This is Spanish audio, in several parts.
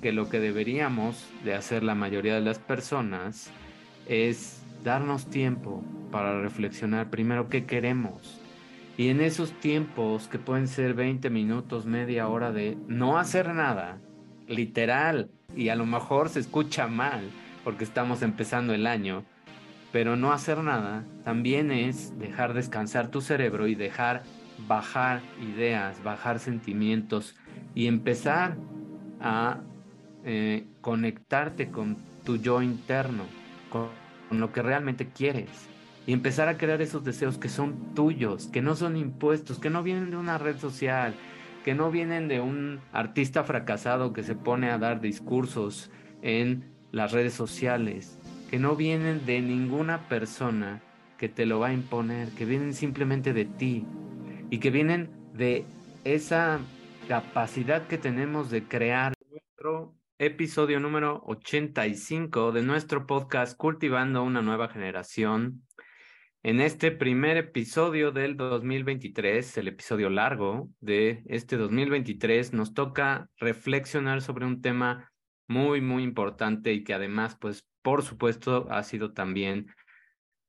que lo que deberíamos de hacer la mayoría de las personas es darnos tiempo para reflexionar primero qué queremos. Y en esos tiempos que pueden ser 20 minutos, media hora de no hacer nada, literal, y a lo mejor se escucha mal porque estamos empezando el año, pero no hacer nada también es dejar descansar tu cerebro y dejar bajar ideas, bajar sentimientos y empezar a eh, conectarte con tu yo interno, con, lo que realmente quieres. Y empezar a crear esos deseos que son tuyos, que no son impuestos, que no vienen de una red social, que no vienen de un artista fracasado que se pone a dar discursos en las redes sociales, que no vienen de ninguna persona que te lo va a imponer, que vienen simplemente de ti y que vienen de esa capacidad que tenemos de crear nuestro episodio número 85 de nuestro podcast Cultivando una nueva generación. En este primer episodio del 2023, el episodio largo de este 2023, nos toca reflexionar sobre un tema muy, muy importante y que además, pues, por supuesto, ha sido también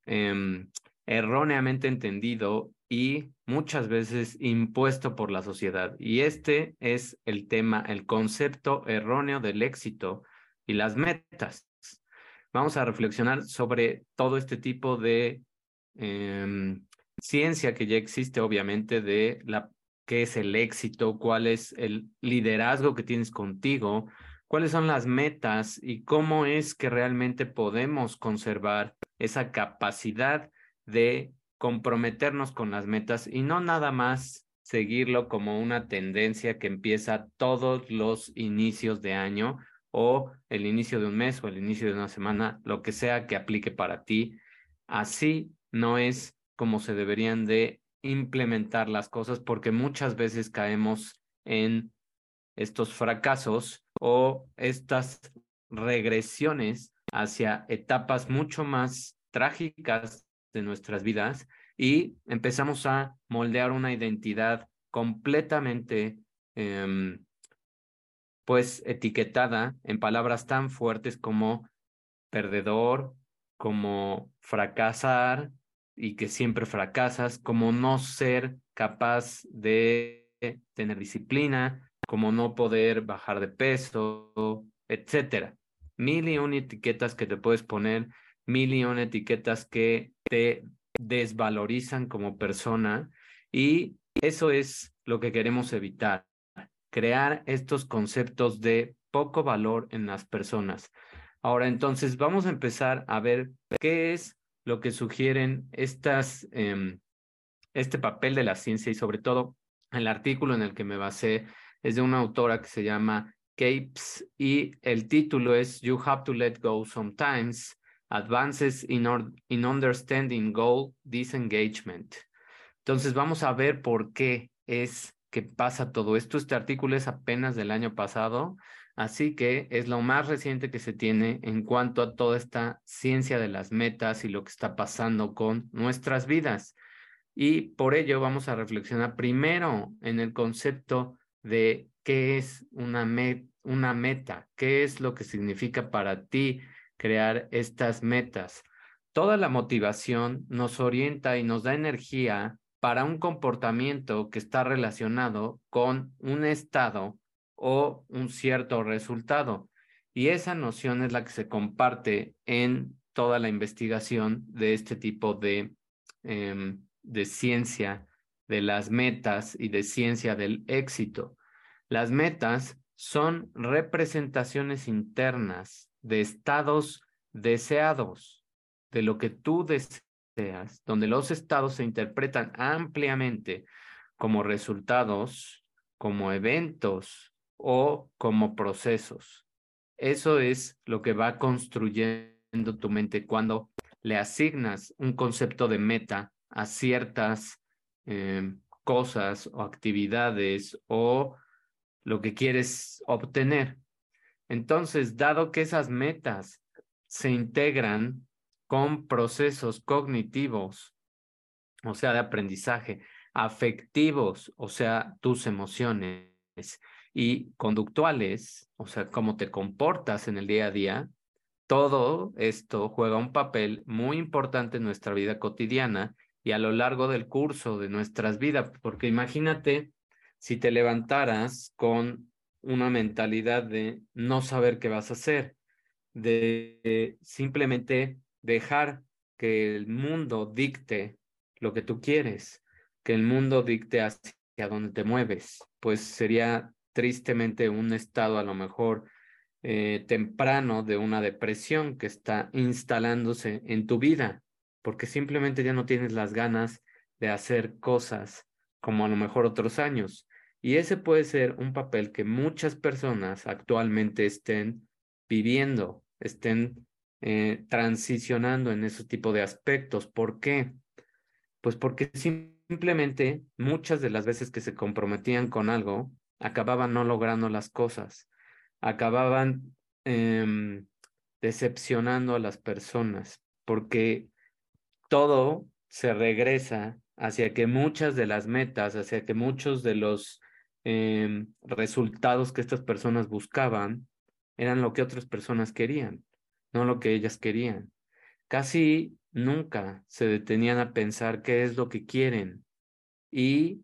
em, erróneamente entendido y muchas veces impuesto por la sociedad. Y este es el tema, el concepto erróneo del éxito y las metas. Vamos a reflexionar sobre todo este tipo de em, ciencia que ya existe, obviamente, de la qué es el éxito, cuál es el liderazgo que tienes contigo, cuáles son las metas y cómo es que realmente podemos conservar esa capacidad de comprometernos con las metas y no nada más seguirlo como una tendencia que empieza todos los inicios de año o el inicio de un mes o el inicio de una semana, lo que sea que aplique para ti. Así no es como se deberían de implementar las cosas porque muchas veces caemos en estos fracasos o estas regresiones hacia etapas mucho más trágicas de nuestras vidas y empezamos a moldear una identidad completamente em, pues etiquetada en palabras tan fuertes como perdedor, como fracasar y que siempre fracasas, como no ser capaz de tener disciplina, como no poder bajar de peso, etcétera. Mil y un etiquetas que te puedes poner mil y etiquetas que te desvalorizan como persona y eso es lo que queremos evitar, crear estos conceptos de poco valor en las personas. Ahora, entonces, vamos a empezar a ver qué es lo que sugieren estas, em, este papel de la ciencia y sobre todo el artículo en el que me basé es de una autora que se llama Capes y el título es You Have to Let Go Sometimes Advances in, in Understanding Goal Disengagement. Entonces vamos a ver por qué es que pasa todo esto. Este artículo es apenas del año pasado, así que es lo más reciente que se tiene en cuanto a toda esta ciencia de las metas y lo que está pasando con nuestras vidas. Y por ello vamos a reflexionar primero en el concepto de qué es una, una meta, qué es lo que significa para ti crear estas metas. Toda la motivación nos orienta y nos da energía para un comportamiento que está relacionado con un estado o un cierto resultado. Y esa noción es la que se comparte en toda la investigación de este tipo de, em, de ciencia de las metas y de ciencia del éxito. Las metas son representaciones internas de estados deseados, de lo que tú deseas, donde los estados se interpretan ampliamente como resultados, como eventos o como procesos. Eso es lo que va construyendo tu mente cuando le asignas un concepto de meta a ciertas em, cosas o actividades o lo que quieres obtener. Entonces, dado que esas metas se integran con procesos cognitivos, o sea, de aprendizaje, afectivos, o sea, tus emociones, y conductuales, o sea, cómo te comportas en el día a día, todo esto juega un papel muy importante en nuestra vida cotidiana y a lo largo del curso de nuestras vidas, porque imagínate si te levantaras con una mentalidad de no saber qué vas a hacer, de simplemente dejar que el mundo dicte lo que tú quieres, que el mundo dicte hacia dónde te mueves, pues sería tristemente un estado a lo mejor eh, temprano de una depresión que está instalándose en tu vida, porque simplemente ya no tienes las ganas de hacer cosas como a lo mejor otros años. Y ese puede ser un papel que muchas personas actualmente estén viviendo, estén eh, transicionando en ese tipo de aspectos. ¿Por qué? Pues porque simplemente muchas de las veces que se comprometían con algo, acababan no logrando las cosas, acababan em, decepcionando a las personas, porque todo se regresa hacia que muchas de las metas, hacia que muchos de los Em, resultados que estas personas buscaban eran lo que otras personas querían, no lo que ellas querían. Casi nunca se detenían a pensar qué es lo que quieren y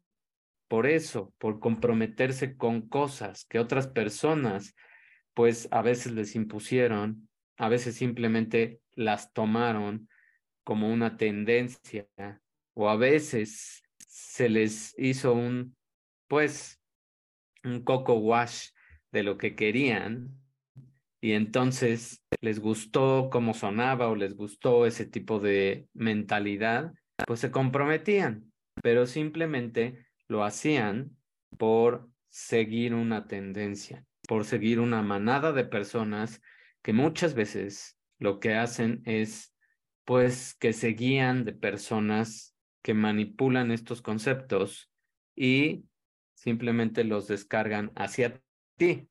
por eso, por comprometerse con cosas que otras personas pues a veces les impusieron, a veces simplemente las tomaron como una tendencia o a veces se les hizo un pues un coco wash de lo que querían y entonces les gustó cómo sonaba o les gustó ese tipo de mentalidad, pues se comprometían, pero simplemente lo hacían por seguir una tendencia, por seguir una manada de personas que muchas veces lo que hacen es pues que se guían de personas que manipulan estos conceptos y simplemente los descargan hacia ti.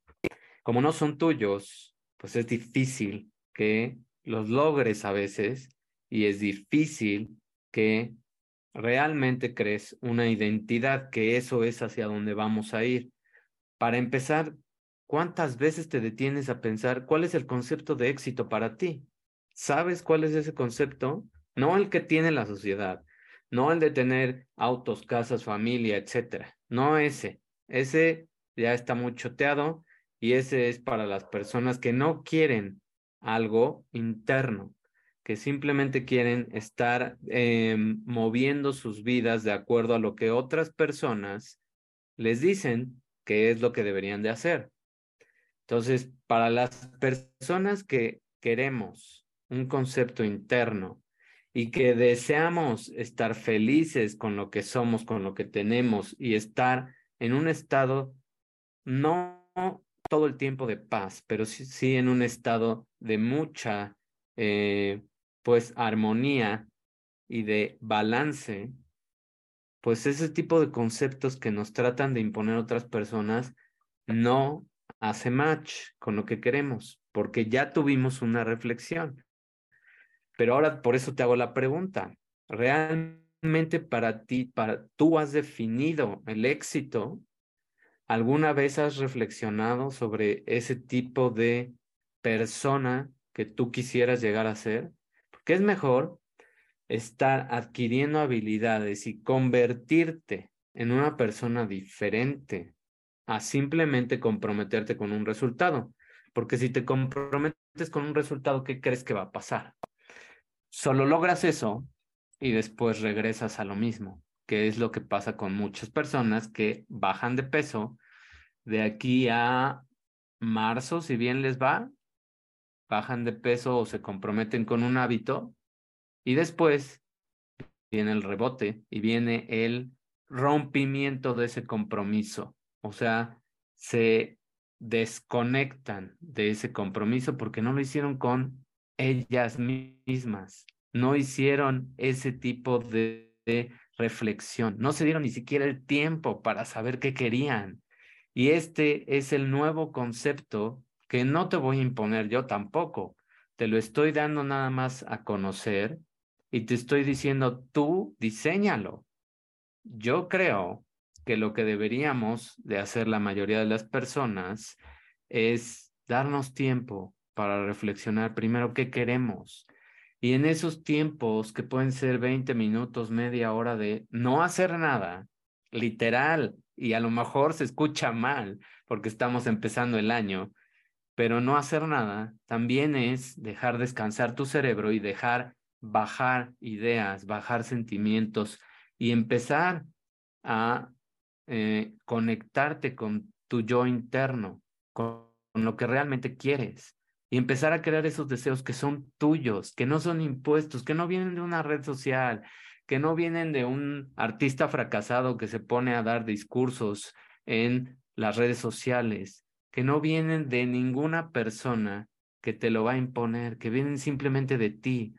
Como no son tuyos, pues es difícil que los logres a veces y es difícil que realmente crees una identidad, que eso es hacia donde vamos a ir. Para empezar, ¿cuántas veces te detienes a pensar cuál es el concepto de éxito para ti? ¿Sabes cuál es ese concepto? No el que tiene la sociedad, no el de tener autos, casas, familia, etcétera. No ese. Ese ya está muy choteado y ese es para las personas que no quieren algo interno, que simplemente quieren estar em, moviendo sus vidas de acuerdo a lo que otras personas les dicen que es lo que deberían de hacer. Entonces, para las personas que queremos un concepto interno y que deseamos estar felices con lo que somos, con lo que tenemos y estar en un estado no todo el tiempo de paz, pero sí, en un estado de mucha eh, pues armonía y de balance, pues ese tipo de conceptos que nos tratan de imponer otras personas no hace match con lo que queremos, porque ya tuvimos una reflexión. Pero ahora por eso te hago la pregunta. ¿Realmente para ti, para tú has definido el éxito? ¿Alguna vez has reflexionado sobre ese tipo de persona que tú quisieras llegar a ser? Porque es mejor estar adquiriendo habilidades y convertirte en una persona diferente a simplemente comprometerte con un resultado. Porque si te comprometes con un resultado, ¿qué crees que va a pasar? Solo logras eso y después regresas a lo mismo, que es lo que pasa con muchas personas que bajan de peso de aquí a marzo, si bien les va, bajan de peso o se comprometen con un hábito y después viene el rebote y viene el rompimiento de ese compromiso. O sea, se desconectan de ese compromiso porque no lo hicieron con ellas mismas, no hicieron ese tipo de, reflexión, no se dieron ni siquiera el tiempo para saber qué querían. Y este es el nuevo concepto que no te voy a imponer yo tampoco, te lo estoy dando nada más a conocer y te estoy diciendo, tú diseñalo. Yo creo que lo que deberíamos de hacer la mayoría de las personas es darnos tiempo para reflexionar primero qué queremos. Y en esos tiempos que pueden ser 20 minutos, media hora de no hacer nada, literal, y a lo mejor se escucha mal porque estamos empezando el año, pero no hacer nada también es dejar descansar tu cerebro y dejar bajar ideas, bajar sentimientos y empezar a eh, conectarte con tu yo interno, con, lo que realmente quieres y empezar a crear esos deseos que son tuyos, que no son impuestos, que no vienen de una red social, que no vienen de un artista fracasado que se pone a dar discursos en las redes sociales, que no vienen de ninguna persona que te lo va a imponer, que vienen simplemente de ti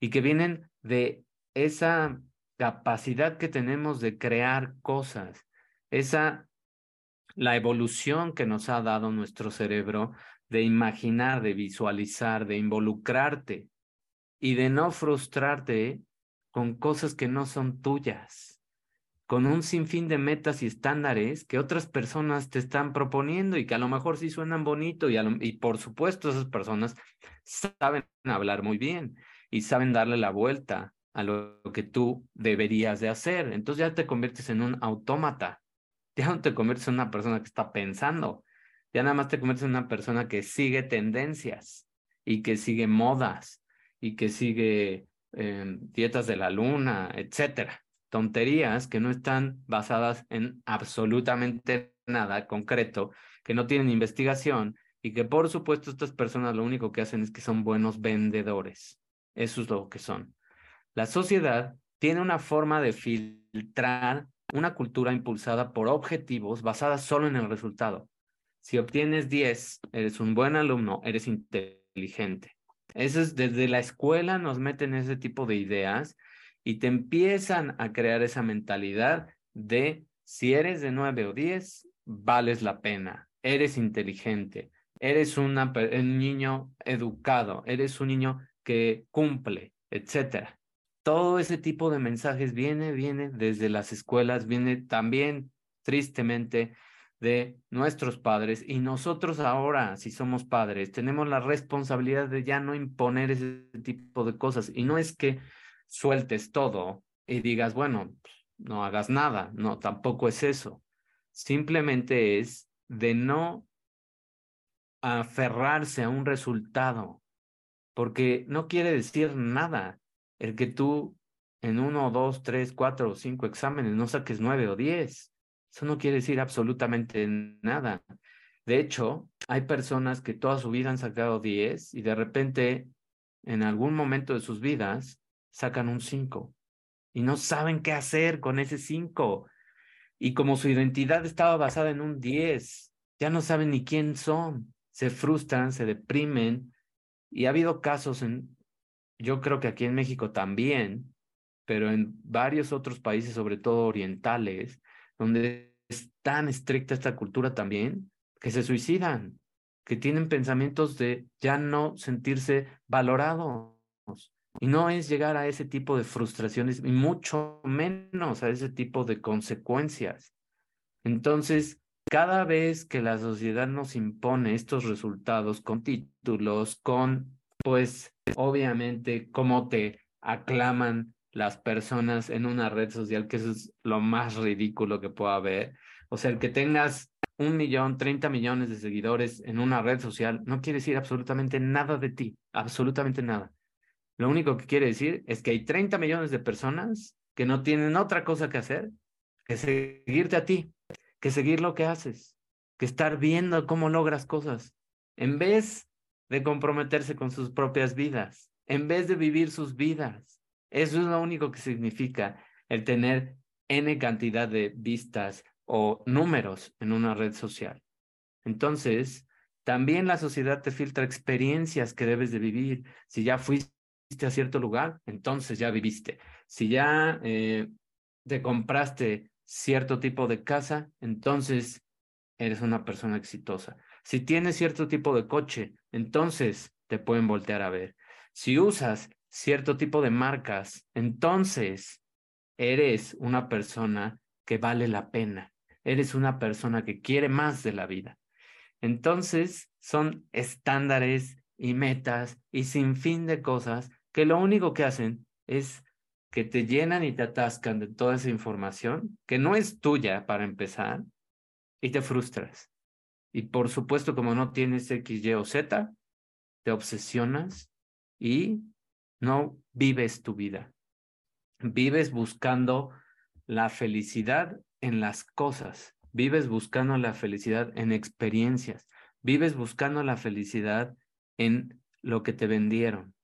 y que vienen de esa capacidad que tenemos de crear cosas, esa la evolución que nos ha dado nuestro cerebro de imaginar, de visualizar, de involucrarte y de no frustrarte con cosas que no son tuyas, con un sinfín de metas y estándares que otras personas te están proponiendo y que a lo mejor sí suenan bonito y, y por supuesto esas personas saben hablar muy bien y saben darle la vuelta a lo que tú deberías de hacer. Entonces ya te conviertes en un autómata, ya no te conviertes en una persona que está pensando, ya nada más te conviertes en una persona que sigue tendencias y que sigue modas y que sigue eh, dietas de la luna, etcétera. Tonterías que no están basadas en absolutamente nada concreto, que no tienen investigación y que por supuesto estas personas lo único que hacen es que son buenos vendedores. Eso es lo que son. La sociedad tiene una forma de filtrar una cultura impulsada por objetivos basada solo en el resultado. Si obtienes 10, eres un buen alumno, eres inteligente. Eso es desde la escuela nos meten ese tipo de ideas y te empiezan a crear esa mentalidad de si eres de 9 o 10, vales la pena, eres inteligente, eres un niño educado, eres un niño que cumple, etcétera. Todo ese tipo de mensajes viene, viene desde las escuelas, viene también tristemente de nuestros padres y nosotros ahora, si somos padres, tenemos la responsabilidad de ya no imponer ese tipo de cosas y no es que sueltes todo y digas, bueno, pues, no hagas nada, no, tampoco es eso. Simplemente es de no aferrarse a un resultado, porque no quiere decir nada el que tú en uno, dos, tres, cuatro o cinco exámenes no saques nueve o diez. Eso no quiere decir absolutamente nada. De hecho, hay personas que toda su vida han sacado diez y de repente, en algún momento de sus vidas, sacan un cinco y no saben qué hacer con ese cinco. Y como su identidad estaba basada en un diez, ya no saben ni quién son, se frustran, se deprimen. Y ha habido casos en yo creo que aquí en México también, pero en varios otros países, sobre todo orientales, donde es tan estricta esta cultura también, que se suicidan, que tienen pensamientos de ya no sentirse valorados. Y no es llegar a ese tipo de frustraciones, y mucho menos a ese tipo de consecuencias. Entonces, cada vez que la sociedad nos impone estos resultados con títulos, con pues obviamente cómo te aclaman las personas en una red social, que eso es lo más ridículo que pueda haber. O sea, el que tengas un millón, treinta millones de seguidores en una red social no quiere decir absolutamente nada de ti, absolutamente nada. Lo único que quiere decir es que hay 30 millones de personas que no tienen otra cosa que hacer que seguirte a ti, que seguir lo que haces, que estar viendo cómo logras cosas. En vez de comprometerse con sus propias vidas, en vez de vivir sus vidas. Eso es lo único que significa el tener N cantidad de vistas o números en una red social. Entonces, también la sociedad te filtra experiencias que debes de vivir. Si ya fuiste a cierto lugar, entonces ya viviste. Si ya eh, te compraste cierto tipo de casa, entonces eres una persona exitosa. Si tienes cierto tipo de coche, entonces te pueden voltear a ver. Si usas cierto tipo de marcas, entonces eres una persona que vale la pena. Eres una persona que quiere más de la vida. Entonces, son estándares y metas y sin fin de cosas que lo único que hacen es que te llenan y te atascan de toda esa información que no es tuya para empezar y te frustras. Y por supuesto, como no tienes X, Y o Z, te obsesionas y no vives tu vida. Vives buscando la felicidad en las cosas, vives buscando la felicidad en experiencias, vives buscando la felicidad en lo que te vendieron.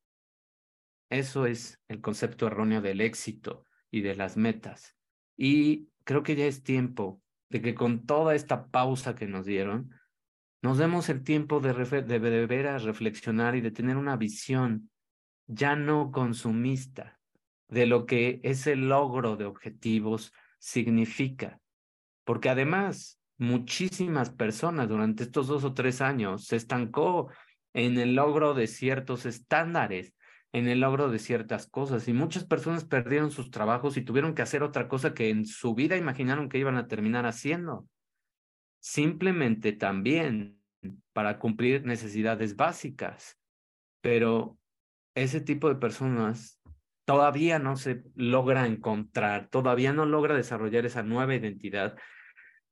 Eso es el concepto erróneo del éxito y de las metas. Y creo que ya es tiempo de que con toda esta pausa que nos dieron, nos demos el tiempo de, de, de ver a reflexionar y de tener una visión ya no consumista de lo que ese logro de objetivos significa. Porque además, muchísimas personas durante estos dos o tres años se estancó en el logro de ciertos estándares, en el logro de ciertas cosas. Y muchas personas perdieron sus trabajos y tuvieron que hacer otra cosa que en su vida imaginaron que iban a terminar haciendo. Simplemente también para cumplir necesidades básicas. Pero ese tipo de personas todavía no se logra encontrar, todavía no logra desarrollar esa nueva identidad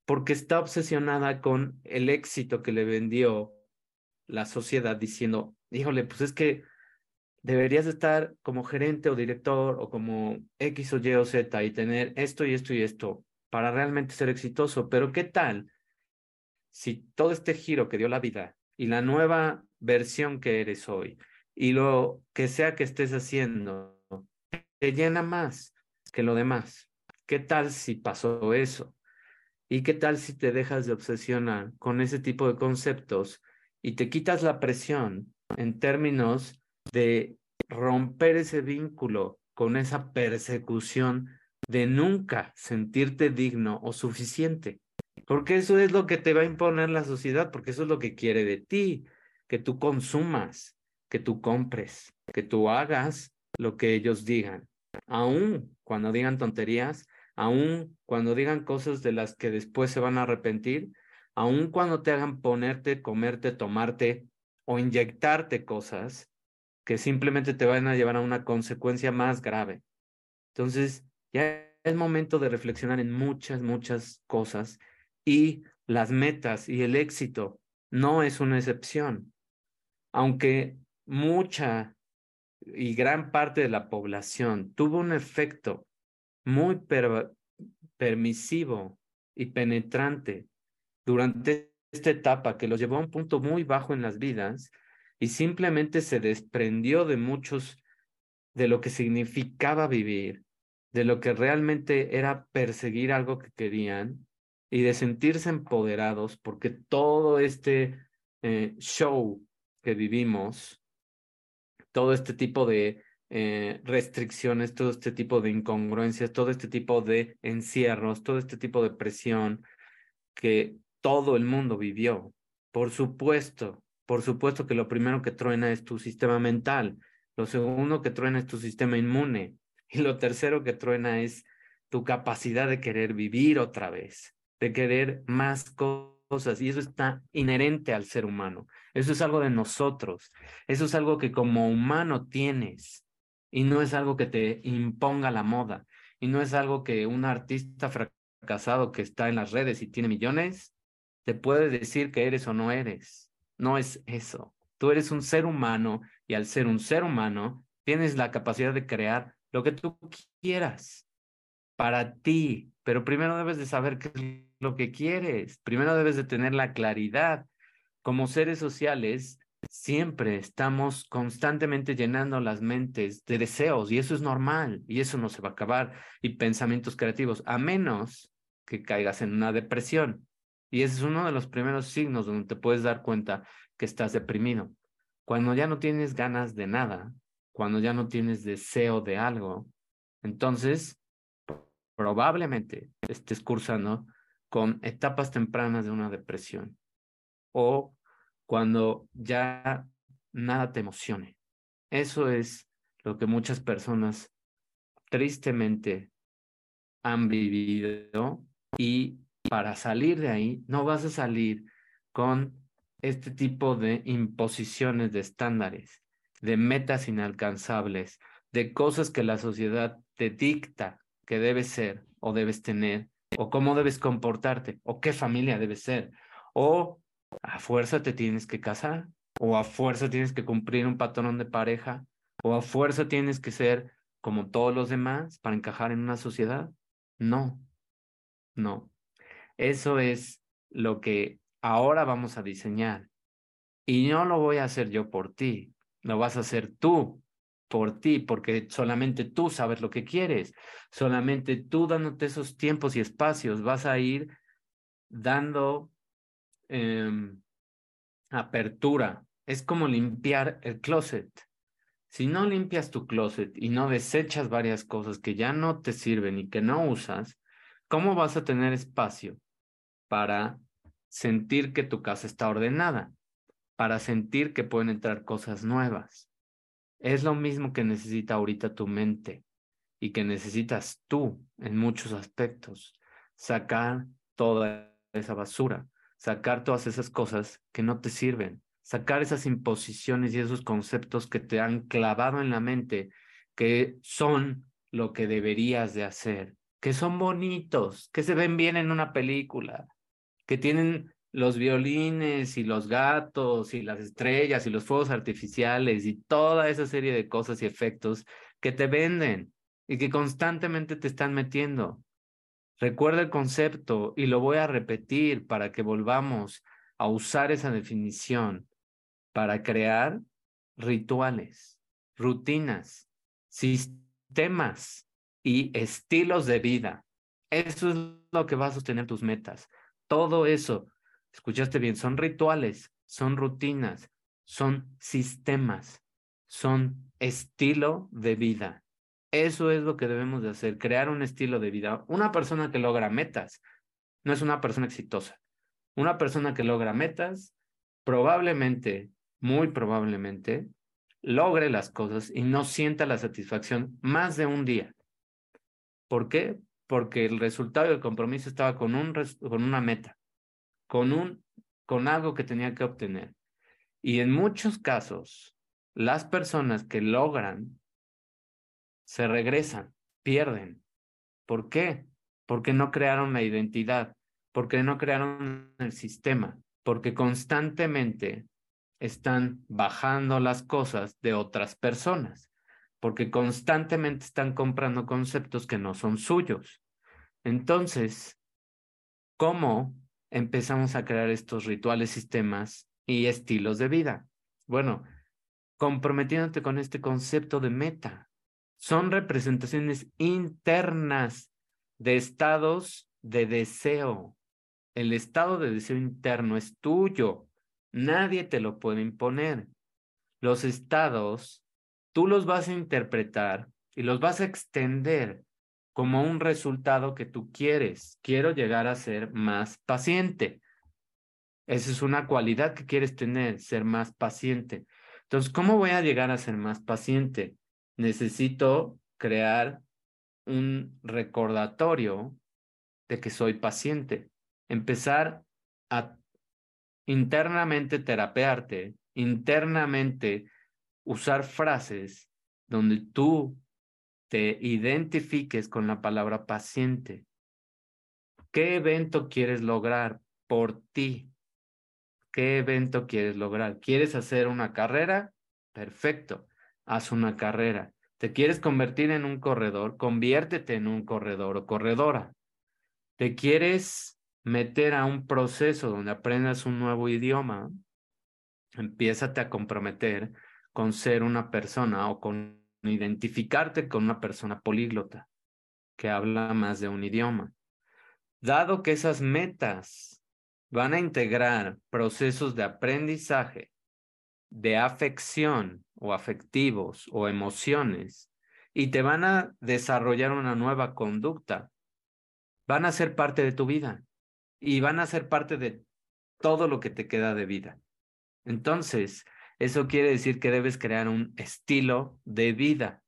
porque está obsesionada con el éxito que le vendió la sociedad diciendo, híjole, pues es que deberías estar como gerente o director o como X o Y o Z y tener esto y esto y esto para realmente ser exitoso. Pero ¿qué tal si todo este giro que dio la vida y la nueva versión que eres hoy y lo que sea que estés haciendo te llena más que lo demás? ¿Qué tal si pasó eso? ¿Y qué tal si te dejas de obsesionar con ese tipo de conceptos y te quitas la presión en términos de romper ese vínculo con esa persecución de nunca sentirte digno o suficiente. Porque eso es lo que te va a imponer la sociedad, porque eso es lo que quiere de ti, que tú consumas, que tú compres, que tú hagas lo que ellos digan. Aún cuando digan tonterías, aún cuando digan cosas de las que después se van a arrepentir, aun cuando te hagan ponerte, comerte, tomarte o inyectarte cosas que simplemente te van a llevar a una consecuencia más grave. Entonces, ya es momento de reflexionar en muchas, muchas cosas y las metas y el éxito no es una excepción. Aunque mucha y gran parte de la población tuvo un efecto muy permisivo y penetrante durante esta etapa que los llevó a un punto muy bajo en las vidas y simplemente se desprendió de muchos de lo que significaba vivir, de lo que realmente era perseguir algo que querían y de sentirse empoderados porque todo este eh, show que vivimos, todo este tipo de eh, restricciones, todo este tipo de incongruencias, todo este tipo de encierros, todo este tipo de presión que todo el mundo vivió. Por supuesto, por supuesto que lo primero que truena es tu sistema mental, lo segundo que truena es tu sistema inmune y lo tercero que truena es tu capacidad de querer vivir otra vez, de querer más cosas y eso está inherente al ser humano. Eso es algo de nosotros, eso es algo que como humano tienes y no es algo que te imponga la moda y no es algo que un artista fracasado que está en las redes y tiene millones te puede decir que eres o no eres. No es eso. Tú eres un ser humano y al ser un ser humano tienes la capacidad de crear lo que tú quieras para ti, pero primero debes de saber qué es lo que quieres. Primero debes de tener la claridad. Como seres sociales, siempre estamos constantemente llenando las mentes de deseos y eso es normal y eso no se va a acabar y pensamientos creativos, a menos que caigas en una depresión. Y ese es uno de los primeros signos donde te puedes dar cuenta que estás deprimido. Cuando ya no tienes ganas de nada, cuando ya no tienes deseo de algo, entonces probablemente estés cursando con etapas tempranas de una depresión o cuando ya nada te emocione. Eso es lo que muchas personas tristemente han vivido y para salir de ahí no vas a salir con este tipo de imposiciones de estándares, de metas inalcanzables, de cosas que la sociedad te dicta que debes ser o debes tener, o cómo debes comportarte, o qué familia debes ser, o a fuerza te tienes que casar, o a fuerza tienes que cumplir un patrón de pareja, o a fuerza tienes que ser como todos los demás para encajar en una sociedad. No, no. Eso es lo que ahora vamos a diseñar. Y no lo voy a hacer yo por ti, lo vas a hacer tú por ti, porque solamente tú sabes lo que quieres, solamente tú dándote esos tiempos y espacios vas a ir dando em, apertura. Es como limpiar el closet. Si no limpias tu closet y no desechas varias cosas que ya no te sirven y que no usas, ¿cómo vas a tener espacio para sentir que tu casa está ordenada? Para sentir que pueden entrar cosas nuevas. Es lo mismo que necesita ahorita tu mente y que necesitas tú en muchos aspectos. Sacar toda esa basura, sacar todas esas cosas que no te sirven, sacar esas imposiciones y esos conceptos que te han clavado en la mente, que son lo que deberías de hacer, que son bonitos, que se ven bien en una película, que tienen los violines y los gatos y las estrellas y los fuegos artificiales y toda esa serie de cosas y efectos que te venden y que constantemente te están metiendo. Recuerda el concepto y lo voy a repetir para que volvamos a usar esa definición para crear rituales, rutinas, sistemas y estilos de vida. Eso es lo que va a sostener tus metas. Todo eso Escuchaste bien, son rituales, son rutinas, son sistemas, son estilo de vida. Eso es lo que debemos de hacer, crear un estilo de vida. Una persona que logra metas no es una persona exitosa. Una persona que logra metas probablemente, muy probablemente, logre las cosas y no sienta la satisfacción más de un día. ¿Por qué? Porque el resultado del compromiso estaba con, un, con una meta con, un, con algo que tenía que obtener. Y en muchos casos, las personas que logran se regresan, pierden. ¿Por qué? Porque no crearon la identidad, porque no crearon el sistema, porque constantemente están bajando las cosas de otras personas, porque constantemente están comprando conceptos que no son suyos. Entonces, ¿cómo empezamos a crear estos rituales, sistemas y estilos de vida. Bueno, comprometiéndote con este concepto de meta. Son representaciones internas de estados de deseo. El estado de deseo interno es tuyo. Nadie te lo puede imponer. Los estados, tú los vas a interpretar y los vas a extender como un resultado que tú quieres. Quiero llegar a ser más paciente. Esa es una cualidad que quieres tener, ser más paciente. Entonces, ¿cómo voy a llegar a ser más paciente? Necesito crear un recordatorio de que soy paciente. Empezar a internamente terapearte, internamente usar frases donde tú te identifiques con la palabra paciente. ¿Qué evento quieres lograr por ti? ¿Qué evento quieres lograr? ¿Quieres hacer una carrera? Perfecto, haz una carrera. ¿Te quieres convertir en un corredor? Conviértete en un corredor o corredora. ¿Te quieres meter a un proceso donde aprendas un nuevo idioma? Empiézate a comprometer con ser una persona o con identificarte con una persona políglota que habla más de un idioma. Dado que esas metas van a integrar procesos de aprendizaje, de afección o afectivos o emociones, y te van a desarrollar una nueva conducta, van a ser parte de tu vida y van a ser parte de todo lo que te queda de vida. Entonces, eso quiere decir que debes crear un estilo de vida,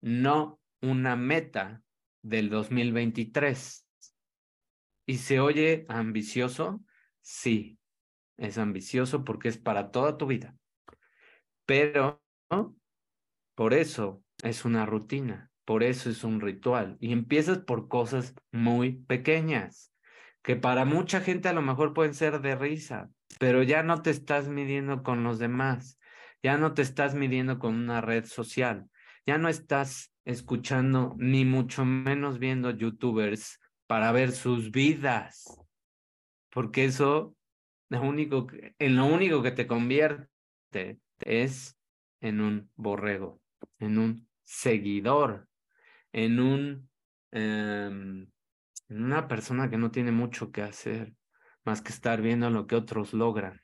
no una meta del 2023. ¿Y se oye ambicioso? Sí, es ambicioso porque es para toda tu vida. Pero por eso es una rutina, por eso es un ritual. Y empiezas por cosas muy pequeñas, que para mucha gente a lo mejor pueden ser de risa, pero ya no te estás midiendo con los demás, ya no te estás midiendo con una red social, ya no estás escuchando ni mucho menos viendo youtubers para ver sus vidas, porque eso lo único en lo único que te convierte es en un borrego, en un seguidor, en un em, en una persona que no tiene mucho que hacer más que estar viendo lo que otros logran.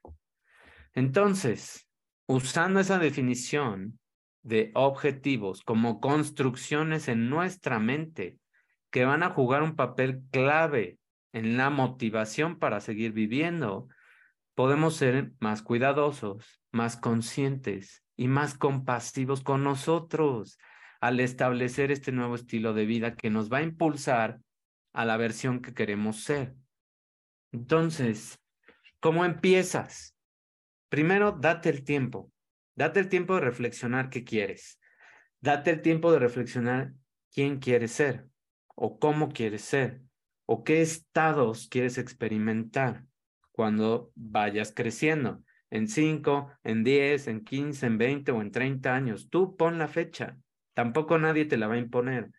Entonces, usando esa definición de objetivos como construcciones en nuestra mente que van a jugar un papel clave en la motivación para seguir viviendo, podemos ser más cuidadosos, más conscientes y más compasivos con nosotros al establecer este nuevo estilo de vida que nos va a impulsar a la versión que queremos ser. Entonces, ¿cómo empiezas? Primero, date el tiempo. Date el tiempo de reflexionar qué quieres. Date el tiempo de reflexionar quién quieres ser o cómo quieres ser o qué estados quieres experimentar cuando vayas creciendo. En 5, en 10, en 15, en 20 o en 30 años. Tú pon la fecha. Tampoco nadie te la va a imponer.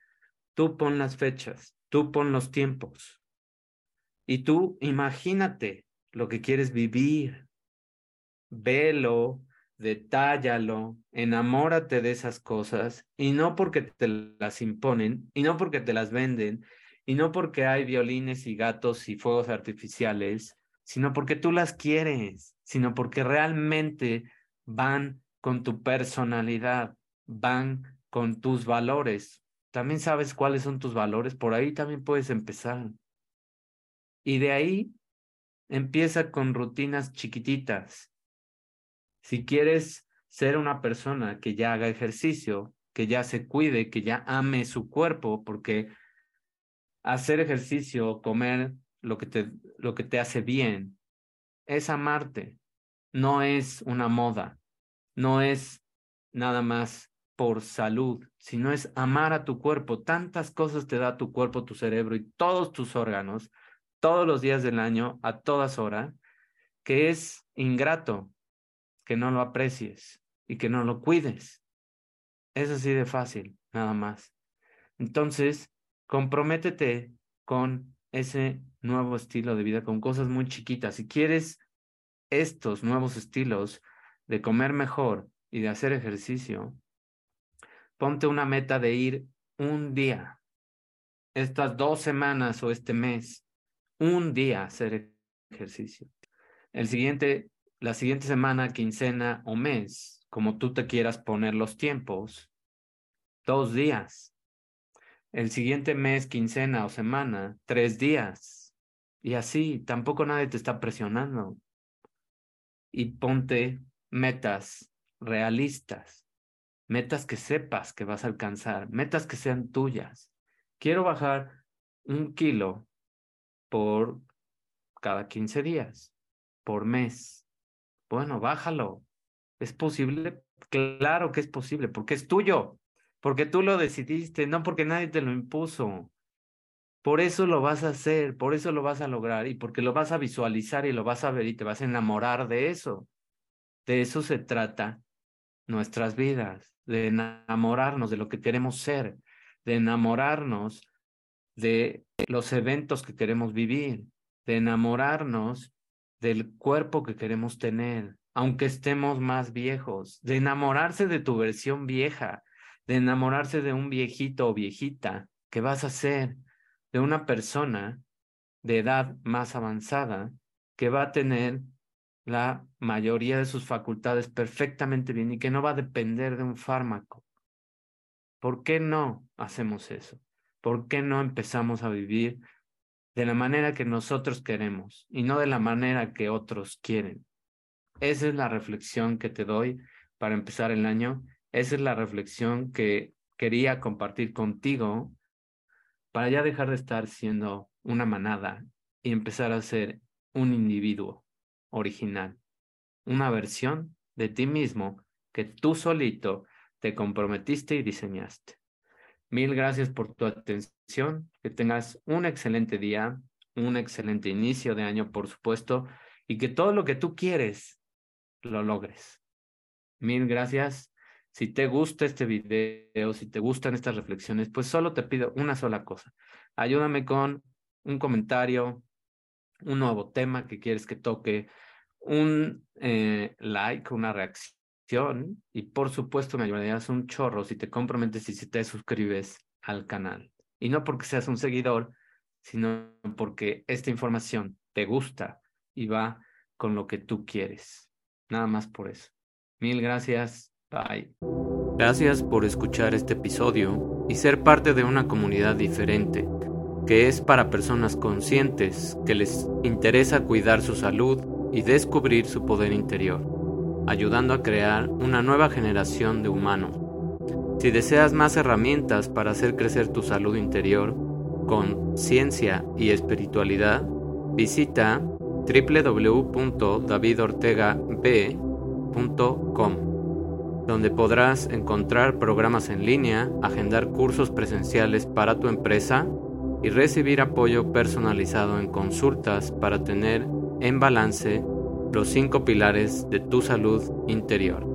Tú pon las fechas. Tú pon los tiempos. Y tú imagínate lo que quieres vivir. Velo, detállalo, enamórate de esas cosas y no porque te las imponen y no porque te las venden y no porque hay violines y gatos y fuegos artificiales, sino porque tú las quieres, sino porque realmente van con tu personalidad, van con tus valores. También sabes cuáles son tus valores, por ahí también puedes empezar. Y de ahí empieza con rutinas chiquititas, si quieres ser una persona que ya haga ejercicio, que ya se cuide, que ya ame su cuerpo, porque hacer ejercicio, comer lo que te, lo que te hace bien, es amarte, no es una moda, no es nada más por salud, sino es amar a tu cuerpo. Tantas cosas te da tu cuerpo, tu cerebro y todos tus órganos, todos los días del año, a todas horas, que es ingrato que no lo aprecies y que no lo cuides. Es así de fácil, nada más. Entonces, comprométete con ese nuevo estilo de vida, con cosas muy chiquitas. Si quieres estos nuevos estilos de comer mejor y de hacer ejercicio, ponte una meta de ir un día, estas dos semanas o este mes, un día hacer ejercicio. El siguiente la siguiente semana, quincena o mes, como tú te quieras poner los tiempos, dos días. El siguiente mes, quincena o semana, tres días. Y así, tampoco nadie te está presionando. Y ponte metas realistas, metas que sepas que vas a alcanzar, metas que sean tuyas. Quiero bajar un kilo por cada 15 días, por mes bueno, bájalo. ¿Es posible? Claro que es posible, porque es tuyo, porque tú lo decidiste, no porque nadie te lo impuso. Por eso lo vas a hacer, por eso lo vas a lograr y porque lo vas a visualizar y lo vas a ver y te vas a enamorar de eso. De eso se trata nuestras vidas, de enamorarnos de lo que queremos ser, de enamorarnos de los eventos que queremos vivir, de enamorarnos del cuerpo que queremos tener, aunque estemos más viejos, de enamorarse de tu versión vieja, de enamorarse de un viejito o viejita que vas a ser, de una persona de edad más avanzada que va a tener la mayoría de sus facultades perfectamente bien y que no va a depender de un fármaco. ¿Por qué no hacemos eso? ¿Por qué no empezamos a vivir de la manera que nosotros queremos y no de la manera que otros quieren. Esa es la reflexión que te doy para empezar el año. Esa es la reflexión que quería compartir contigo para ya dejar de estar siendo una manada y empezar a ser un individuo original, una versión de ti mismo que tú solito te comprometiste y diseñaste. Mil gracias por tu atención, que tengas un excelente día, un excelente inicio de año, por supuesto, y que todo lo que tú quieres lo logres. Mil gracias. Si te gusta este video, si te gustan estas reflexiones, pues solo te pido una sola cosa. Ayúdame con un comentario, un nuevo tema que quieres que toque, un eh, like, una reacción y por supuesto me ayudarías un chorro si te comprometes y si te suscribes al canal. Y no porque seas un seguidor, sino porque esta información te gusta y va con lo que tú quieres. Nada más por eso. Mil gracias. Bye. Gracias por escuchar este episodio y ser parte de una comunidad diferente, que es para personas conscientes que les interesa cuidar su salud y descubrir su poder interior, ayudando a crear una nueva generación de humanos. Si deseas más herramientas para hacer crecer tu salud interior con ciencia y espiritualidad, visita www.davidortegab.com, donde podrás encontrar programas en línea, agendar cursos presenciales para tu empresa y recibir apoyo personalizado en consultas para tener en balance los cinco pilares de tu salud interior.